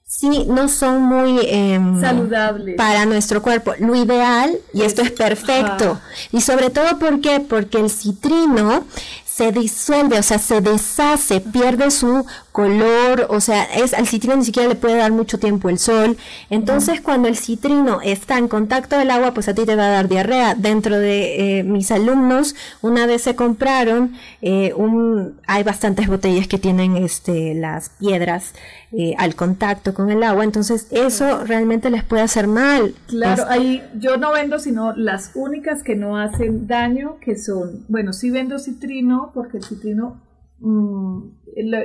sí no son muy em, saludables para nuestro cuerpo. Lo ideal, y esto es perfecto, y sobre todo ¿por Porque el citrino se disuelve, o sea, se deshace, pierde su color, o sea, es al citrino ni siquiera le puede dar mucho tiempo el sol. Entonces, cuando el citrino está en contacto del agua, pues a ti te va a dar diarrea. Dentro de eh, mis alumnos, una vez se compraron, eh, un, hay bastantes botellas que tienen este, las piedras eh, al contacto con el agua, entonces eso realmente les puede hacer mal. Claro, ahí yo no vendo sino las únicas que no hacen daño, que son, bueno, sí vendo citrino, porque el citrino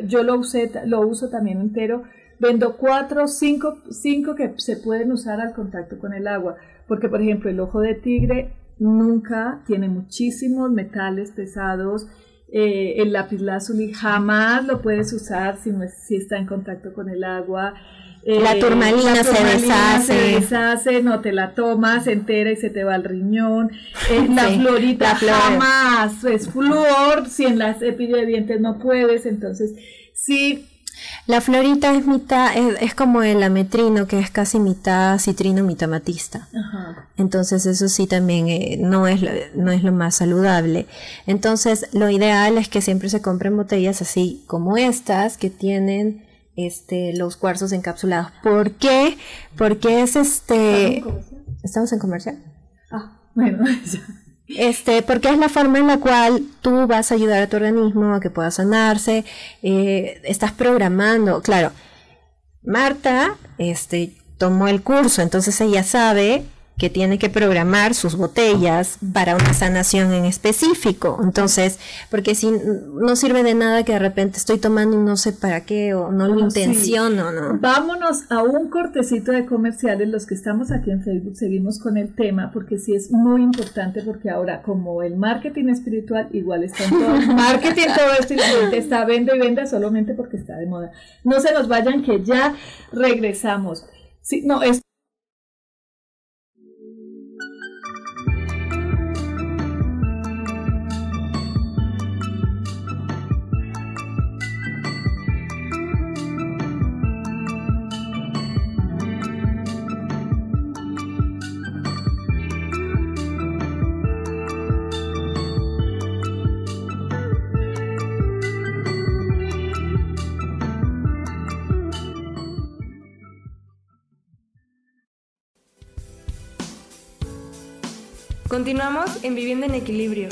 yo lo, usé, lo uso también entero. Vendo cuatro, cinco, cinco que se pueden usar al contacto con el agua. Porque, por ejemplo, el ojo de tigre nunca tiene muchísimos metales pesados eh, el lápiz lazuli jamás lo puedes usar si, no si está en contacto con el agua. La, eh, turmalina se deshace. se deshace, no te la tomas entera y se te va al riñón. Eh, la florita jamás es flúor, si en las cepillo de dientes no puedes, entonces sí la florita es mitad, es, como el ametrino, que es casi mitad citrino, mitad matista. Entonces eso sí también eh, no, es lo, no es lo más saludable. Entonces lo ideal es que siempre se compren botellas así como estas, que tienen este, los cuarzos encapsulados. ¿Por qué? Porque es este... ¿Estamos en comercial? Ah, bueno, Este, porque es la forma en la cual tú vas a ayudar a tu organismo a que pueda sanarse, eh, estás programando, claro. Marta, este, tomó el curso, entonces ella sabe que tiene que programar sus botellas para una sanación en específico. Entonces, porque si no sirve de nada que de repente estoy tomando y no sé para qué o no lo intenciono, ¿no? Vámonos a un cortecito de comerciales. Los que estamos aquí en Facebook seguimos con el tema porque sí es muy importante porque ahora como el marketing espiritual igual está en todo. marketing todo esto está vende y vende solamente porque está de moda. No se nos vayan que ya regresamos. Sí, no, es Continuamos en Viviendo en Equilibrio.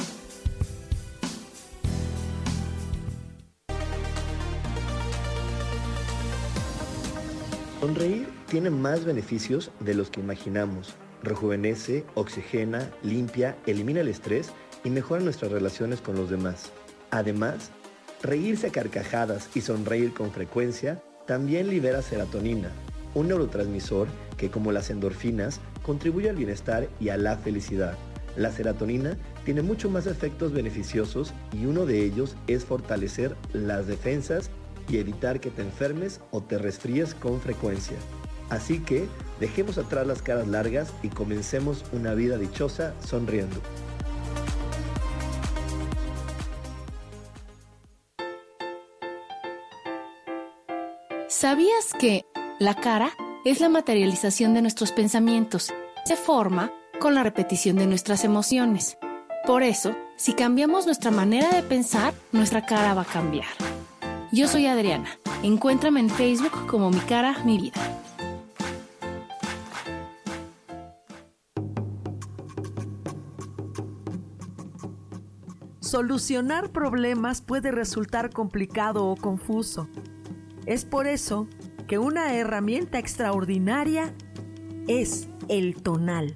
Sonreír tiene más beneficios de los que imaginamos. Rejuvenece, oxigena, limpia, elimina el estrés y mejora nuestras relaciones con los demás. Además, reírse a carcajadas y sonreír con frecuencia también libera serotonina, un neurotransmisor que como las endorfinas contribuye al bienestar y a la felicidad. La serotonina tiene mucho más efectos beneficiosos y uno de ellos es fortalecer las defensas y evitar que te enfermes o te resfríes con frecuencia. Así que dejemos atrás las caras largas y comencemos una vida dichosa sonriendo. ¿Sabías que la cara es la materialización de nuestros pensamientos? Se forma con la repetición de nuestras emociones. Por eso, si cambiamos nuestra manera de pensar, nuestra cara va a cambiar. Yo soy Adriana. Encuéntrame en Facebook como mi cara, mi vida. Solucionar problemas puede resultar complicado o confuso. Es por eso que una herramienta extraordinaria es el tonal.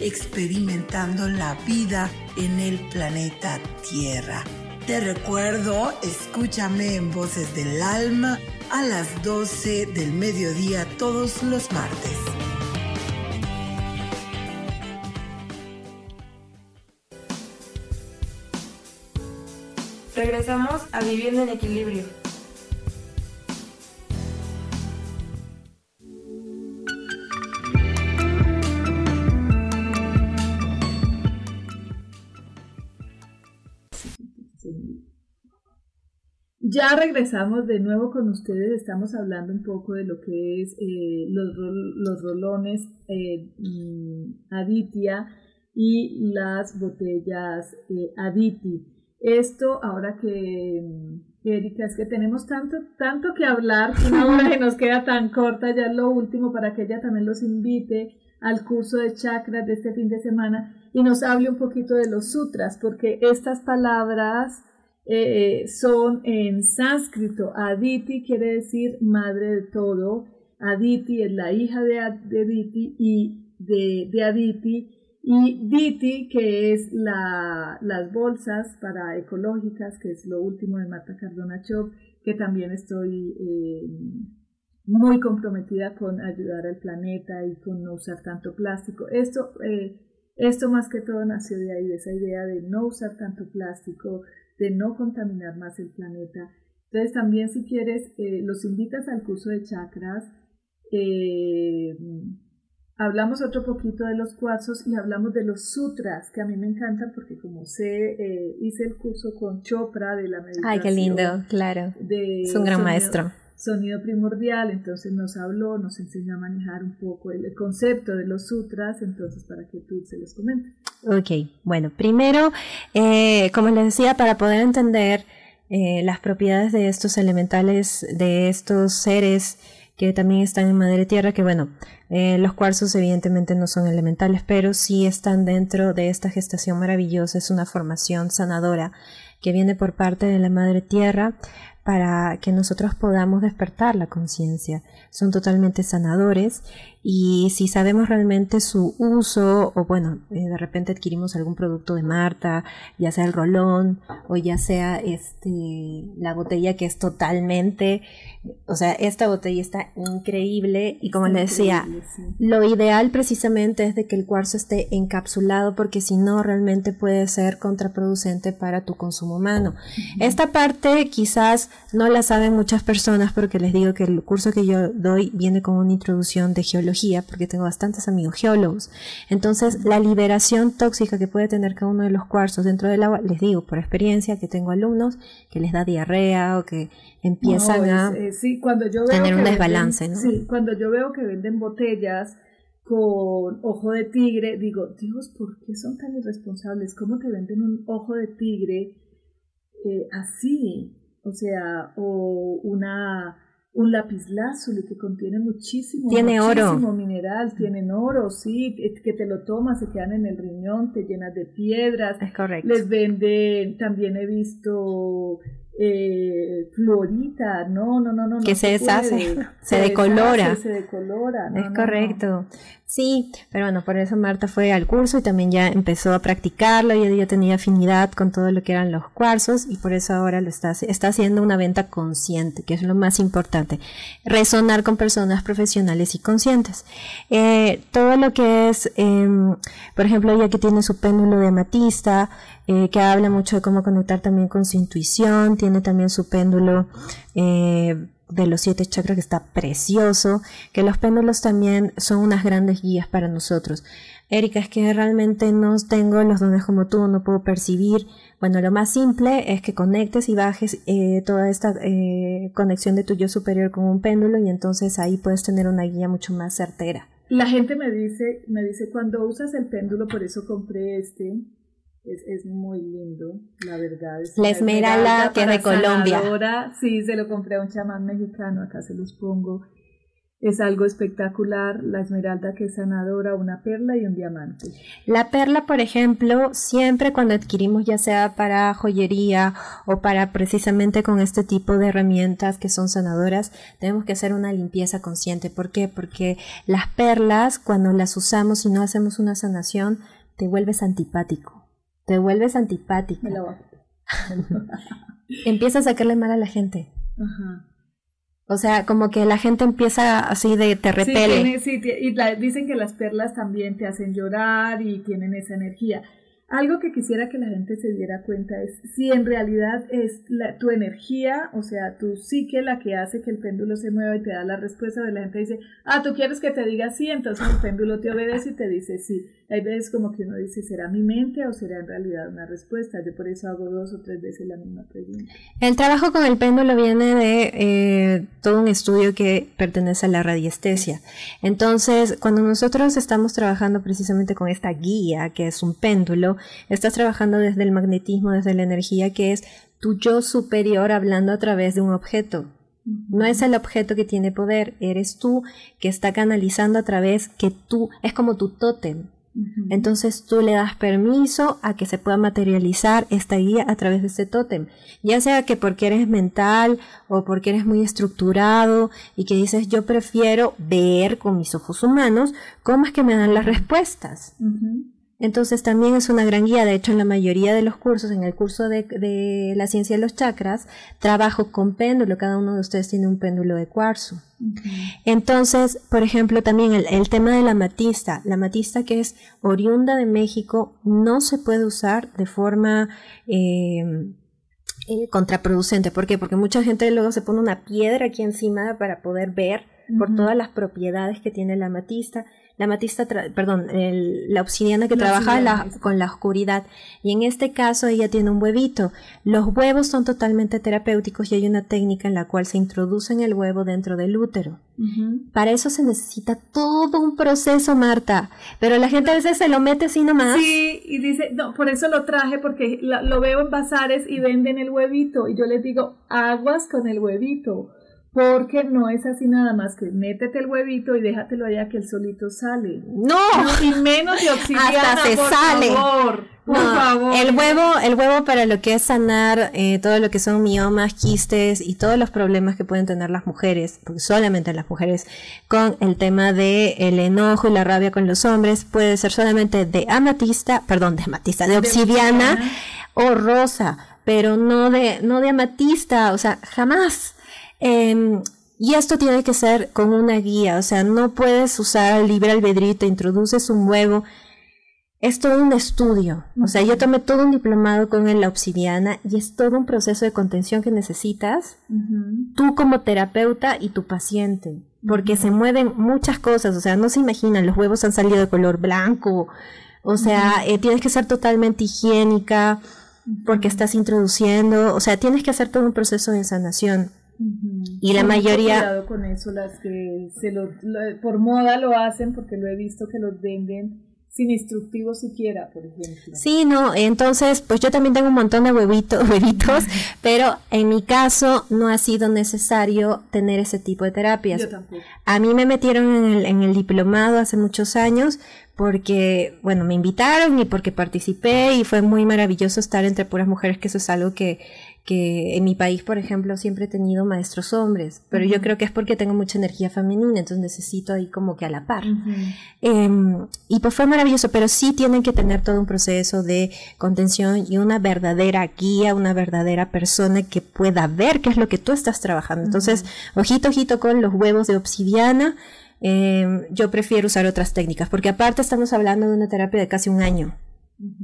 experimentando la vida en el planeta Tierra. Te recuerdo, escúchame en Voces del Alma a las 12 del mediodía todos los martes. Regresamos a Viviendo en Equilibrio. Ya regresamos de nuevo con ustedes, estamos hablando un poco de lo que es eh, los, los, rolones eh, mm, Aditia y las botellas eh, Aditi. Esto, ahora que, mm, Erika, es que tenemos tanto, tanto que hablar, una hora que nos queda tan corta, ya es lo último para que ella también los invite al curso de chakras de este fin de semana y nos hable un poquito de los sutras, porque estas palabras eh, son en sánscrito. Aditi quiere decir madre de todo. Aditi es la hija de, Aditi y de, Aditi. Y Diti, que es la, las bolsas para ecológicas, que es lo último de Marta Cardona Chop, que también estoy eh, muy comprometida con ayudar al planeta y con no usar tanto plástico. Esto, eh, esto más que todo nació de ahí, de esa idea de no usar tanto plástico, de no contaminar más el planeta. Entonces también si quieres, eh, los invitas al curso de chakras. Eh, hablamos otro poquito de los cuarzos y hablamos de los sutras, que a mí me encantan porque como sé, eh, hice el curso con Chopra de la meditación. Ay, qué lindo, claro. es un gran maestro. Sonido primordial, entonces nos habló, nos enseñó a manejar un poco el, concepto de los sutras, entonces para que tú se los comentes. Ok, bueno, primero, eh, como les decía, para poder entender eh, las propiedades de estos elementales, de estos seres que también están en madre tierra, que bueno, eh, los cuarzos evidentemente no son elementales, pero sí están dentro de esta gestación maravillosa, es una formación sanadora que viene por parte de la madre tierra para que nosotros podamos despertar la conciencia. Son totalmente sanadores y si sabemos realmente su uso o bueno, eh, de repente adquirimos algún producto de Marta, ya sea el rolón o ya sea este la botella que es totalmente, o sea, esta botella está increíble y como le decía, lo ideal precisamente es de que el cuarzo esté encapsulado porque si no realmente puede ser contraproducente para tu consumo humano. Esta parte quizás no la saben muchas personas porque les digo que el curso que yo doy viene con una introducción de geología porque tengo bastantes amigos geólogos. Entonces, la liberación tóxica que puede tener cada uno de los cuarzos dentro del agua, les digo por experiencia que tengo alumnos que les da diarrea o que empiezan a cuando yo tener un desbalance. Sí, cuando yo veo que venden botellas con ojo de tigre, digo, Dios, ¿por qué son tan irresponsables? ¿Cómo te venden un ojo de tigre eh, así? O sea, o una un lapislázuli que contiene muchísimo, tiene muchísimo mineral, tienen oro, sí, que te lo tomas, se quedan en el riñón, te llenas de piedras. Es correcto. Les venden, también he visto eh, fluorita, no, no, no, no. Que se, deshace, se, decolora. se decolora. es correcto. Sí, pero bueno, por eso Marta fue al curso y también ya empezó a practicarlo, y ya tenía afinidad con todo lo que eran los cuarzos y por eso ahora lo está, está haciendo una venta consciente, que es lo más importante, resonar con personas profesionales y conscientes. Eh, todo lo que es, em, por ejemplo, ella que tiene su péndulo de amatista, eh, que habla mucho de cómo conectar también con su intuición, tiene también su péndulo eh, de los siete chakras que está precioso, que los péndulos también son unas grandes guías para nosotros. Erika, es que realmente no tengo los dones como tú, no puedo percibir. Bueno, lo más simple es que conectes y bajes eh, toda esta eh, conexión de tu yo superior con un péndulo y entonces ahí puedes tener una guía mucho más certera. La gente me dice, me dice, cuando usas el péndulo, por eso compré este, es, es, muy lindo, la verdad. la esmeralda, que es de Colombia. Ahora sí, se lo compré a un chamán mexicano, acá se los pongo. es algo espectacular, la esmeralda que es sanadora, una perla y un diamante. La perla, por ejemplo, siempre cuando adquirimos ya sea para joyería o para precisamente con este tipo de herramientas que son sanadoras, tenemos que hacer una limpieza consciente. ¿Por qué? Porque las perlas, cuando las usamos y no hacemos una sanación, te vuelves antipático. Te vuelves antipático. Empieza a sacarle mal a la gente. Ajá. O sea, como que la gente empieza así de te repele. Sí, y dicen que las perlas también te hacen llorar y tienen esa energía. Algo que quisiera que la gente se diera cuenta es si en realidad es la, tu energía, o sea, tu psique la que hace que el péndulo se mueva y te da la respuesta de la gente dice, ah, tú quieres que te diga sí, entonces el péndulo te obedece y te dice sí. Hay veces como que uno dice, ¿será mi mente o será en realidad una respuesta? Yo por eso hago dos o tres veces la misma pregunta. El trabajo con el péndulo viene de eh, todo un estudio que pertenece a la radiestesia. Entonces, cuando nosotros estamos trabajando precisamente con esta guía, que es un péndulo, estás trabajando desde el magnetismo, desde la energía, que es tu yo superior hablando a través de un objeto. No es el objeto que tiene poder, eres tú que está canalizando a través que tú, es como tu tótem. Entonces tú le das permiso a que se pueda materializar esta guía a través de este tótem. Ya sea que porque eres mental o porque eres muy estructurado y que dices yo prefiero ver con mis ojos humanos cómo es que me dan las respuestas. Entonces también es una gran guía. De hecho, en la mayoría de los cursos, en el curso de, la ciencia de los chakras, trabajo con péndulo. Cada uno de ustedes tiene un péndulo de cuarzo. Entonces, por ejemplo, también el, tema de la matista. La matista que es oriunda de México no se puede usar de forma... Eh, eh, contraproducente. ¿Por qué? Porque mucha gente luego se pone una piedra aquí encima para poder ver por todas las propiedades que tiene la matista la matista, perdón, la obsidiana que trabaja con la oscuridad. Y en este caso ella tiene un huevito. Los huevos son totalmente terapéuticos y hay una técnica en la cual se introduce en el huevo dentro del útero. Para eso se necesita todo un proceso, Marta. Pero la gente a veces se lo mete así nomás. Sí, y dice, no, por eso lo traje, porque lo veo en bazares y venden el huevito. Y yo les digo, aguas con el huevito porque no es así nada más que métete el huevito y déjatelo allá que el solito sale. No, y menos de obsidiana, Hasta se por sale. favor. Por favor. El huevo, el huevo para lo que es sanar eh, todo lo que son miomas, quistes y todos los problemas que pueden tener las mujeres, porque solamente las mujeres, con el tema de el enojo y la rabia con los hombres, puede ser solamente de amatista, perdón, de amatista, de obsidiana, o rosa, pero no de, no de amatista, o sea, jamás. Em, y esto tiene que ser con una guía, o sea, no puedes usar libre albedrío, te introduces un huevo. Es todo un estudio. O sea, yo tomé todo un diplomado con la obsidiana y es todo un proceso de contención que necesitas tú como terapeuta y tu paciente. Porque se mueven muchas cosas. O sea, no se imaginan, los huevos han salido de color blanco. O sea, eh, tienes que ser totalmente higiénica porque estás introduciendo. O sea, tienes que hacer todo un proceso de sanación. Y la mayoría... Cuidado con eso, las que se lo, por moda lo hacen porque lo he visto que los venden sin instructivo siquiera, por ejemplo. Sí, no, entonces, pues yo también tengo un montón de huevitos, huevitos, pero en mi caso no ha sido necesario tener ese tipo de terapias. Yo tampoco. A mí me metieron en el, en el diplomado hace muchos años porque, bueno, me invitaron y porque participé y fue muy maravilloso estar entre puras mujeres, que eso es algo que que en mi país, por ejemplo, siempre he tenido maestros hombres, pero yo creo que es porque tengo mucha energía femenina, entonces necesito ahí como que a la par. Em, y pues fue maravilloso, pero sí tienen que tener todo un proceso de contención y una verdadera guía, una verdadera persona que pueda ver qué es lo que tú estás trabajando. Entonces, ojito, ojito con los huevos de obsidiana. Em, yo prefiero usar otras técnicas, porque aparte estamos hablando de una terapia de casi un año.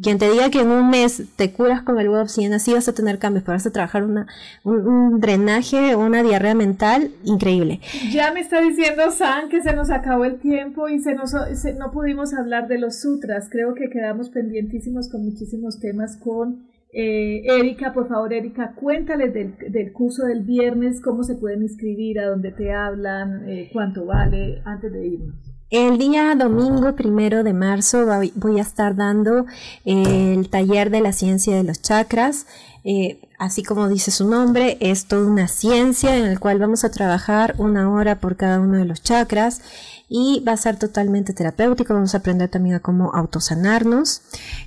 Quien te diga que en un mes te curas con el huevo obsidiana, sí vas a tener cambios, pero vas a trabajar una, un, drenaje o una diarrea mental increíble. Ya me está diciendo San que se nos acabó el tiempo y se nos, no pudimos hablar de los sutras. Creo que quedamos pendientísimos con muchísimos temas con eh, Erika. Por favor, Erika, cuéntales del, del, curso del viernes, cómo se pueden inscribir, a dónde te hablan, eh, cuánto vale, antes de irnos. El día domingo primero de marzo voy a estar dando el taller de la ciencia de los chakras. Eh, así como dice su nombre, es toda una ciencia en la cual vamos a trabajar una hora por cada uno de los chakras y va a ser totalmente terapéutico. Vamos a aprender también a cómo autosanarnos.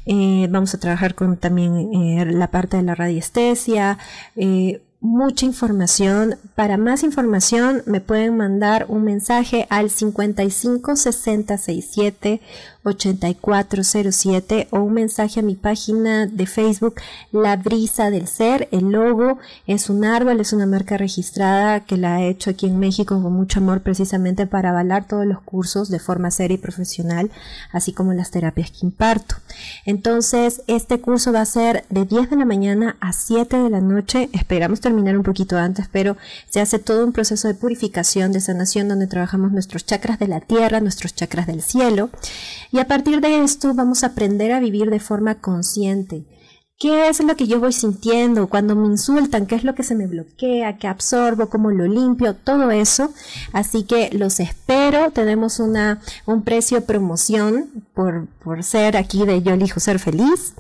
Eh, vamos a trabajar con también eh, la parte de la radiestesia. Eh, mucha información. Para más información me pueden mandar un mensaje al 55 60 67 8407 o un mensaje a mi página de Facebook La Brisa del Ser. El logo es un árbol, es una marca registrada que la he hecho aquí en México con mucho amor precisamente para avalar todos los cursos de forma seria y profesional, así como las terapias que imparto. Entonces, este curso va a ser de 10 de la mañana a 7 de la noche. Esperamos terminar un poquito antes, pero se hace todo un proceso de purificación, de sanación, donde trabajamos nuestros chakras de la tierra, nuestros chakras del cielo. Y a partir de esto vamos a aprender a vivir de forma consciente. ¿Qué es lo que yo voy sintiendo cuando me insultan? ¿Qué es lo que se me bloquea? ¿Qué absorbo? ¿Cómo lo limpio? Todo eso. Así que los espero. Tenemos una, un precio promoción por, por ser aquí de Yo elijo ser feliz.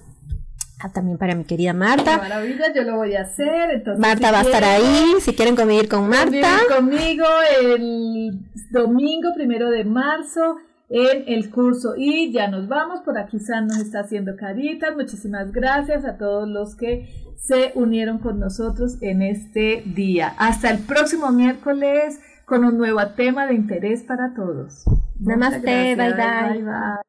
Ah, también para mi querida Marta. maravilla, yo lo voy a hacer. Entonces, Marta va a estar ahí, si quieren convivir con Marta. Convivir conmigo el domingo primero de marzo en el curso. Y ya nos vamos, por aquí San nos está haciendo caritas. Muchísimas gracias a todos los que se unieron con nosotros en este día. Hasta el próximo miércoles con un nuevo tema de interés para todos. Namaste, bye bye. bye.